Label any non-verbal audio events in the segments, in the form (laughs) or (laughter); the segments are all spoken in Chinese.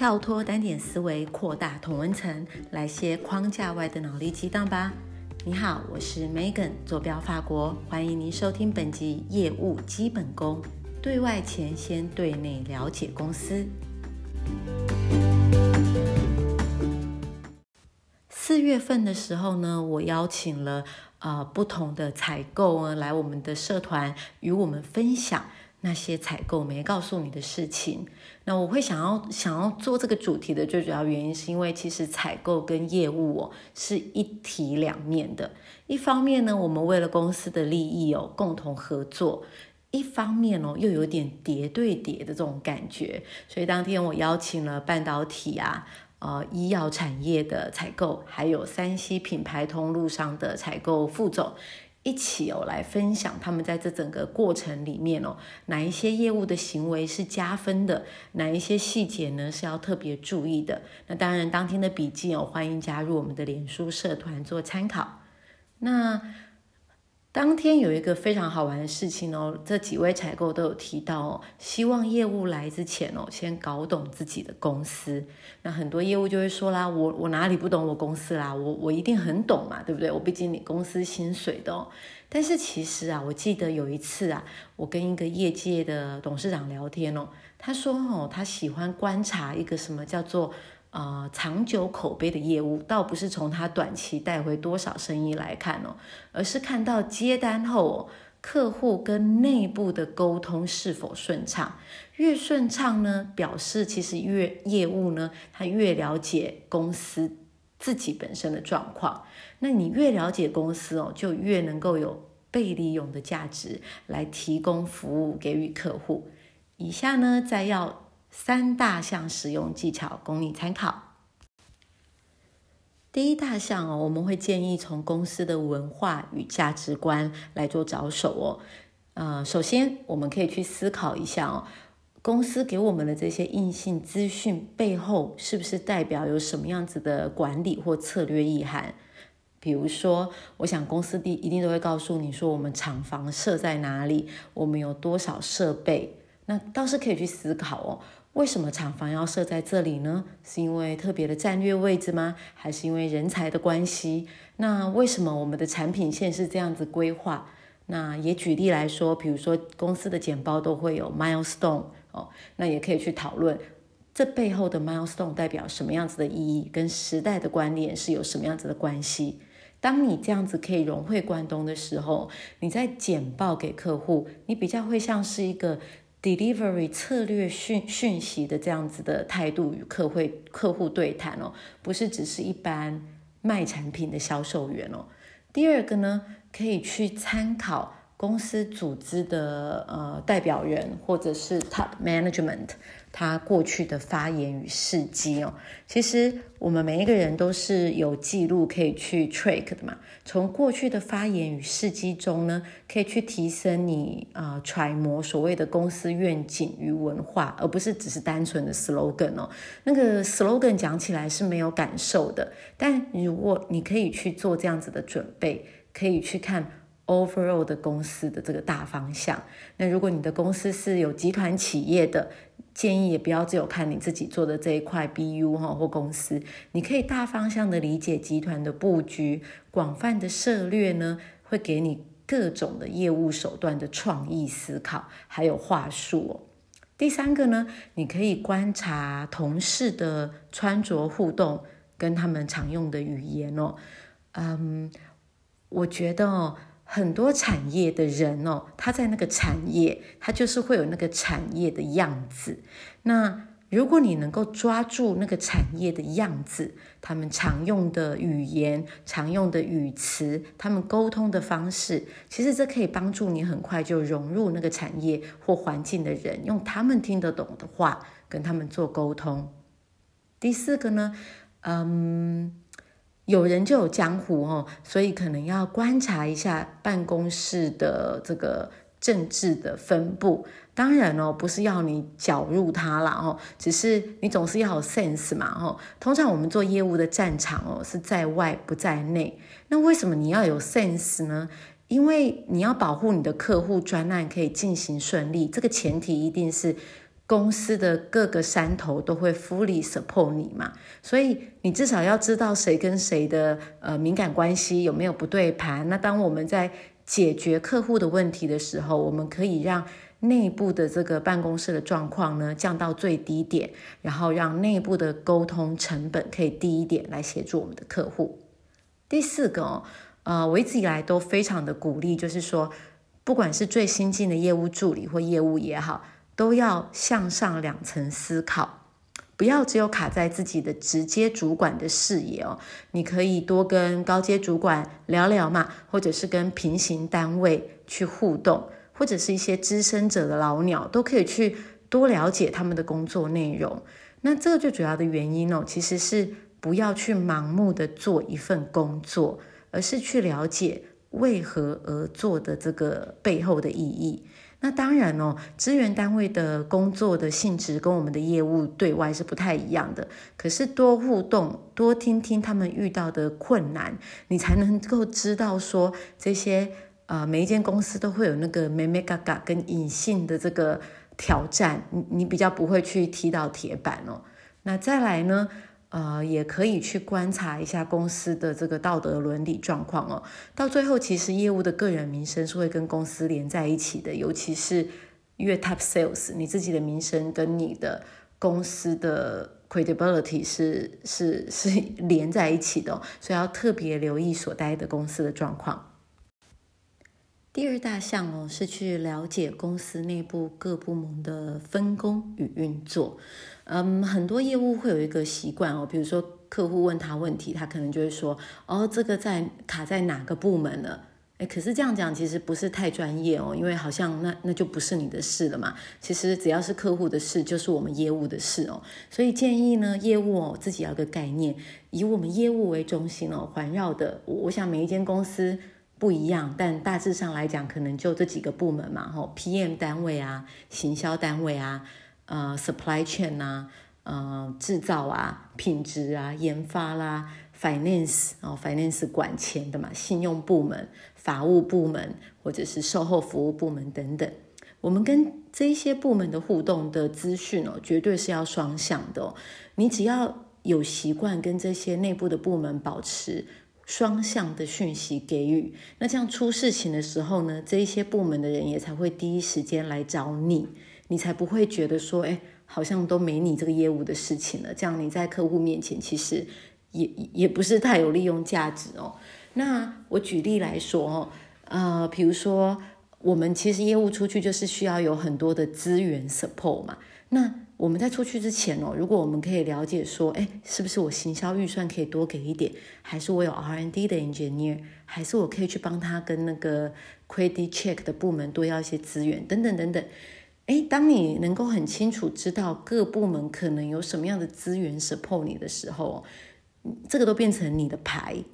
跳脱单点思维，扩大同温层，来些框架外的脑力激荡吧！你好，我是 Megan，坐标法国，欢迎您收听本集业务基本功。对外前先对内了解公司。四月份的时候呢，我邀请了呃不同的采购呢来我们的社团与我们分享。那些采购没告诉你的事情，那我会想要想要做这个主题的最主要原因，是因为其实采购跟业务哦是一体两面的。一方面呢，我们为了公司的利益哦共同合作；一方面哦又有点叠对叠的这种感觉。所以当天我邀请了半导体啊、呃医药产业的采购，还有三 C 品牌通路上的采购副总。一起哦来分享他们在这整个过程里面哦，哪一些业务的行为是加分的，哪一些细节呢是要特别注意的。那当然，当天的笔记哦，欢迎加入我们的脸书社团做参考。那。当天有一个非常好玩的事情哦，这几位采购都有提到哦，希望业务来之前哦，先搞懂自己的公司。那很多业务就会说啦，我我哪里不懂我公司啦？我我一定很懂嘛，对不对？我毕竟你公司薪水的。但是其实啊，我记得有一次啊，我跟一个业界的董事长聊天哦，他说哦，他喜欢观察一个什么叫做。呃，长久口碑的业务，倒不是从他短期带回多少生意来看哦，而是看到接单后，客户跟内部的沟通是否顺畅。越顺畅呢，表示其实越业务呢，他越了解公司自己本身的状况。那你越了解公司哦，就越能够有被利用的价值来提供服务给予客户。以下呢，再要。三大项使用技巧供你参考。第一大项哦，我们会建议从公司的文化与价值观来做着手哦。呃，首先我们可以去思考一下哦，公司给我们的这些硬性资讯背后，是不是代表有什么样子的管理或策略意涵？比如说，我想公司第一定都会告诉你说，我们厂房设在哪里，我们有多少设备，那倒是可以去思考哦。为什么厂房要设在这里呢？是因为特别的战略位置吗？还是因为人才的关系？那为什么我们的产品线是这样子规划？那也举例来说，比如说公司的简报都会有 milestone 哦，那也可以去讨论这背后的 milestone 代表什么样子的意义，跟时代的观念是有什么样子的关系。当你这样子可以融会贯通的时候，你在简报给客户，你比较会像是一个。Delivery 策略讯讯息的这样子的态度与客会客户对谈哦，不是只是一般卖产品的销售员哦。第二个呢，可以去参考。公司组织的呃代表人或者是 top management，他过去的发言与事迹哦，其实我们每一个人都是有记录可以去 track 的嘛。从过去的发言与事迹中呢，可以去提升你啊揣摩所谓的公司愿景与文化，而不是只是单纯的 slogan 哦。那个 slogan 讲起来是没有感受的，但如果你可以去做这样子的准备，可以去看。Overall 的公司的这个大方向，那如果你的公司是有集团企业的，建议也不要只有看你自己做的这一块 BU 哈或公司，你可以大方向的理解集团的布局，广泛的策略呢，会给你各种的业务手段的创意思考，还有话术。第三个呢，你可以观察同事的穿着互动跟他们常用的语言哦。嗯，我觉得哦。很多产业的人哦，他在那个产业，他就是会有那个产业的样子。那如果你能够抓住那个产业的样子，他们常用的语言、常用的语词、他们沟通的方式，其实这可以帮助你很快就融入那个产业或环境的人，用他们听得懂的话跟他们做沟通。第四个呢，嗯。有人就有江湖哦，所以可能要观察一下办公室的这个政治的分布。当然哦，不是要你搅入它啦哦，只是你总是要有 sense 嘛哦。通常我们做业务的战场哦是在外不在内。那为什么你要有 sense 呢？因为你要保护你的客户专案可以进行顺利，这个前提一定是。公司的各个山头都会 fully support 你嘛，所以你至少要知道谁跟谁的呃敏感关系有没有不对盘。那当我们在解决客户的问题的时候，我们可以让内部的这个办公室的状况呢降到最低点，然后让内部的沟通成本可以低一点，来协助我们的客户。第四个哦，呃，我一直以来都非常的鼓励，就是说，不管是最新进的业务助理或业务也好。都要向上两层思考，不要只有卡在自己的直接主管的视野哦。你可以多跟高阶主管聊聊嘛，或者是跟平行单位去互动，或者是一些资深者的老鸟，都可以去多了解他们的工作内容。那这个最主要的原因哦，其实是不要去盲目的做一份工作，而是去了解为何而做的这个背后的意义。那当然哦，资源单位的工作的性质跟我们的业务对外是不太一样的。可是多互动，多听听他们遇到的困难，你才能够知道说这些呃每一间公司都会有那个美美嘎嘎跟隐性的这个挑战，你你比较不会去踢到铁板哦。那再来呢？呃，也可以去观察一下公司的这个道德伦理状况哦。到最后，其实业务的个人名声是会跟公司连在一起的，尤其是越 top sales，你自己的名声跟你的公司的 credibility 是是是 (laughs) 连在一起的，所以要特别留意所待的公司的状况。第二大项哦，是去了解公司内部各部门的分工与运作。嗯，很多业务会有一个习惯哦，比如说客户问他问题，他可能就会说：“哦，这个在卡在哪个部门了？”哎，可是这样讲其实不是太专业哦，因为好像那那就不是你的事了嘛。其实只要是客户的事，就是我们业务的事哦。所以建议呢，业务哦自己要个概念，以我们业务为中心哦，环绕的，我想每一间公司。不一样，但大致上来讲，可能就这几个部门嘛，吼，PM 单位啊，行销单位啊，呃，supply chain 啊，呃，制造啊，品质啊，研发啦，finance 哦，finance 管钱的嘛，信用部门、法务部门或者是售后服务部门等等，我们跟这些部门的互动的资讯哦，绝对是要双向的，你只要有习惯跟这些内部的部门保持。双向的讯息给予，那这样出事情的时候呢，这一些部门的人也才会第一时间来找你，你才不会觉得说，哎，好像都没你这个业务的事情了。这样你在客户面前其实也也不是太有利用价值哦。那我举例来说哦，呃，比如说我们其实业务出去就是需要有很多的资源 support 嘛，那。我们在出去之前哦，如果我们可以了解说，哎，是不是我行销预算可以多给一点，还是我有 R&D 的 engineer，还是我可以去帮他跟那个 credit check 的部门多要一些资源，等等等等。哎，当你能够很清楚知道各部门可能有什么样的资源 support 你的时候，这个都变成你的牌，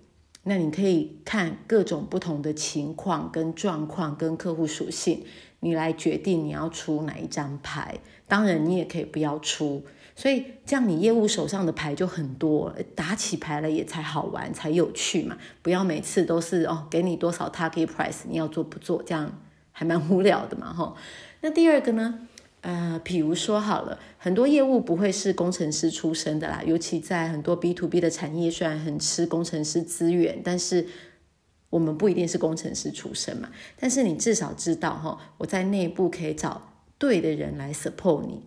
那你可以看各种不同的情况跟状况跟客户属性，你来决定你要出哪一张牌。当然，你也可以不要出，所以这样你业务手上的牌就很多，打起牌来也才好玩，才有趣嘛。不要每次都是哦，给你多少 target price，你要做不做，这样还蛮无聊的嘛，哈。那第二个呢，呃，比如说好了，很多业务不会是工程师出身的啦，尤其在很多 B to B 的产业，虽然很吃工程师资源，但是我们不一定是工程师出身嘛。但是你至少知道哈，我在内部可以找。对的人来 support 你，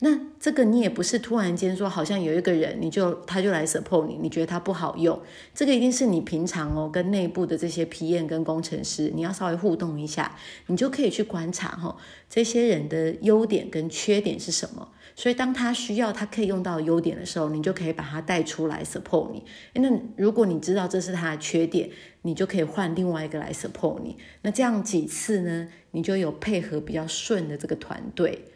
那这个你也不是突然间说，好像有一个人你就他就来 support 你，你觉得他不好用，这个一定是你平常哦跟内部的这些 PM 跟工程师，你要稍微互动一下，你就可以去观察哈这些人的优点跟缺点是什么，所以当他需要他可以用到优点的时候，你就可以把他带出来 support 你。那如果你知道这是他的缺点，你就可以换另外一个来 support 你。那这样几次呢？你就有配合比较顺的这个团队。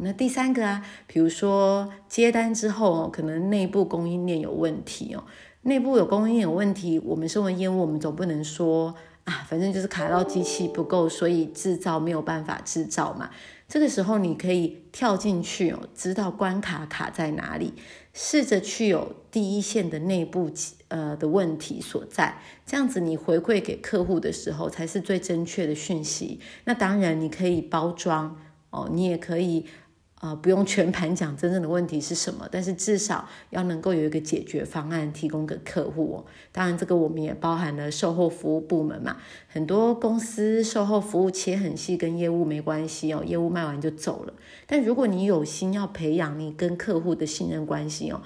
那第三个啊，比如说接单之后哦，可能内部供应链有问题哦，内部有供应链有问题，我们身为业务，我们总不能说啊，反正就是卡到机器不够，所以制造没有办法制造嘛。这个时候你可以跳进去哦，知道关卡卡在哪里，试着去有第一线的内部呃的问题所在，这样子你回馈给客户的时候才是最正确的讯息。那当然你可以包装哦，你也可以呃，不用全盘讲真正的问题是什么，但是至少要能够有一个解决方案提供给客户哦。当然，这个我们也包含了售后服务部门嘛。很多公司售后服务切很细，跟业务没关系哦，业务卖完就走了。但如果你有心要培养你跟客户的信任关系哦，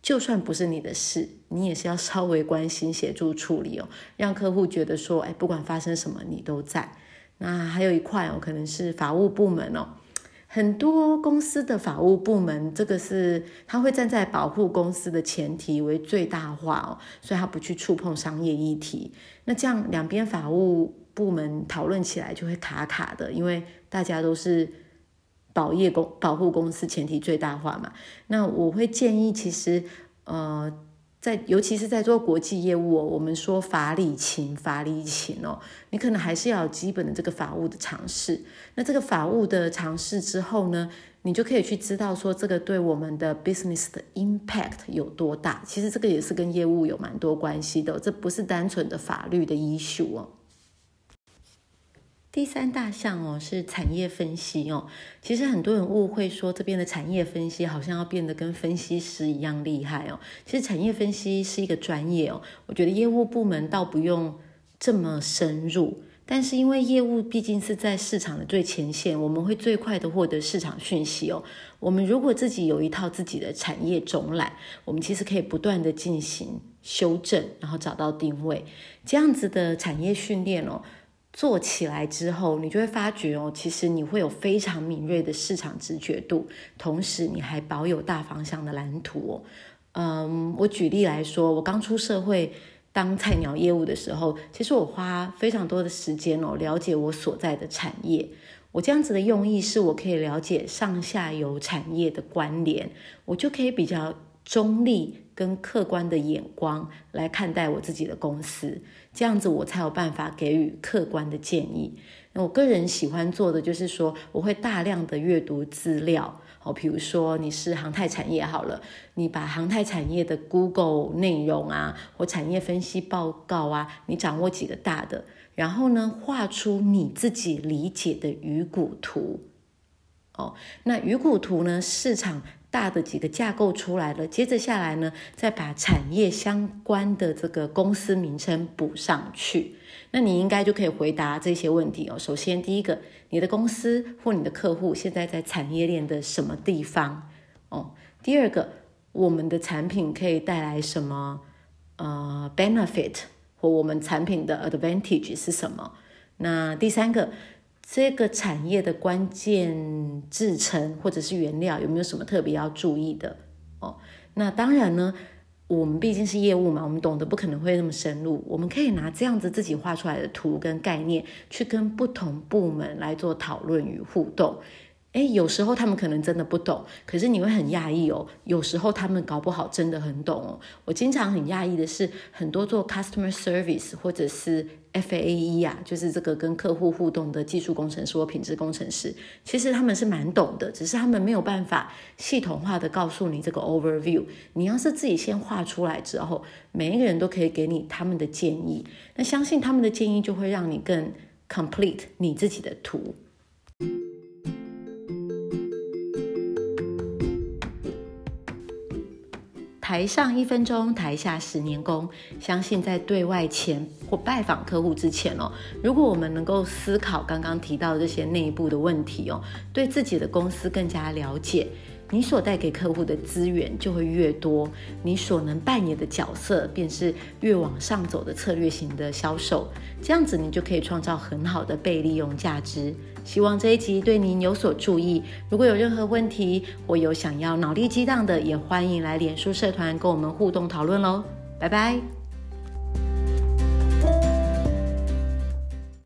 就算不是你的事，你也是要稍微关心、协助处理哦，让客户觉得说，哎，不管发生什么，你都在。那还有一块哦，可能是法务部门哦。很多公司的法务部门，这个是他会站在保护公司的前提为最大化哦，所以他不去触碰商业议题。那这样两边法务部门讨论起来就会卡卡的，因为大家都是保业公保护公司前提最大化嘛。那我会建议，其实呃。在，尤其是在做国际业务哦，我们说法理情，法理情哦，你可能还是要有基本的这个法务的常识。那这个法务的常识之后呢，你就可以去知道说这个对我们的 business 的 impact 有多大。其实这个也是跟业务有蛮多关系的，这不是单纯的法律的医术哦。第三大项哦是产业分析哦，其实很多人误会说这边的产业分析好像要变得跟分析师一样厉害哦。其实产业分析是一个专业哦，我觉得业务部门倒不用这么深入，但是因为业务毕竟是在市场的最前线，我们会最快的获得市场讯息哦。我们如果自己有一套自己的产业总览，我们其实可以不断的进行修正，然后找到定位，这样子的产业训练哦。做起来之后，你就会发觉哦，其实你会有非常敏锐的市场直觉度，同时你还保有大方向的蓝图哦。嗯，我举例来说，我刚出社会当菜鸟业务的时候，其实我花非常多的时间哦，了解我所在的产业。我这样子的用意是我可以了解上下游产业的关联，我就可以比较。中立跟客观的眼光来看待我自己的公司，这样子我才有办法给予客观的建议。那我个人喜欢做的就是说，我会大量的阅读资料，好，比如说你是航太产业好了，你把航太产业的 Google 内容啊，或产业分析报告啊，你掌握几个大的，然后呢，画出你自己理解的鱼骨图。哦，那鱼骨图呢，市场。大的几个架构出来了，接着下来呢，再把产业相关的这个公司名称补上去，那你应该就可以回答这些问题哦。首先，第一个，你的公司或你的客户现在在产业链的什么地方？哦，第二个，我们的产品可以带来什么呃 benefit 或我们产品的 advantage 是什么？那第三个。这个产业的关键制成或者是原料有没有什么特别要注意的哦？那当然呢，我们毕竟是业务嘛，我们懂得不可能会那么深入。我们可以拿这样子自己画出来的图跟概念，去跟不同部门来做讨论与互动。哎，有时候他们可能真的不懂，可是你会很讶异哦。有时候他们搞不好真的很懂哦。我经常很讶异的是，很多做 customer service 或者是 F A E 啊，就是这个跟客户互动的技术工程师或品质工程师，其实他们是蛮懂的，只是他们没有办法系统化的告诉你这个 overview。你要是自己先画出来之后，每一个人都可以给你他们的建议，那相信他们的建议就会让你更 complete 你自己的图。台上一分钟，台下十年功。相信在对外前或拜访客户之前哦，如果我们能够思考刚刚提到这些内部的问题哦，对自己的公司更加了解。你所带给客户的资源就会越多，你所能扮演的角色便是越往上走的策略型的销售，这样子你就可以创造很好的被利用价值。希望这一集对您有所注意。如果有任何问题或有想要脑力激荡的，也欢迎来脸书社团跟我们互动讨论喽。拜拜。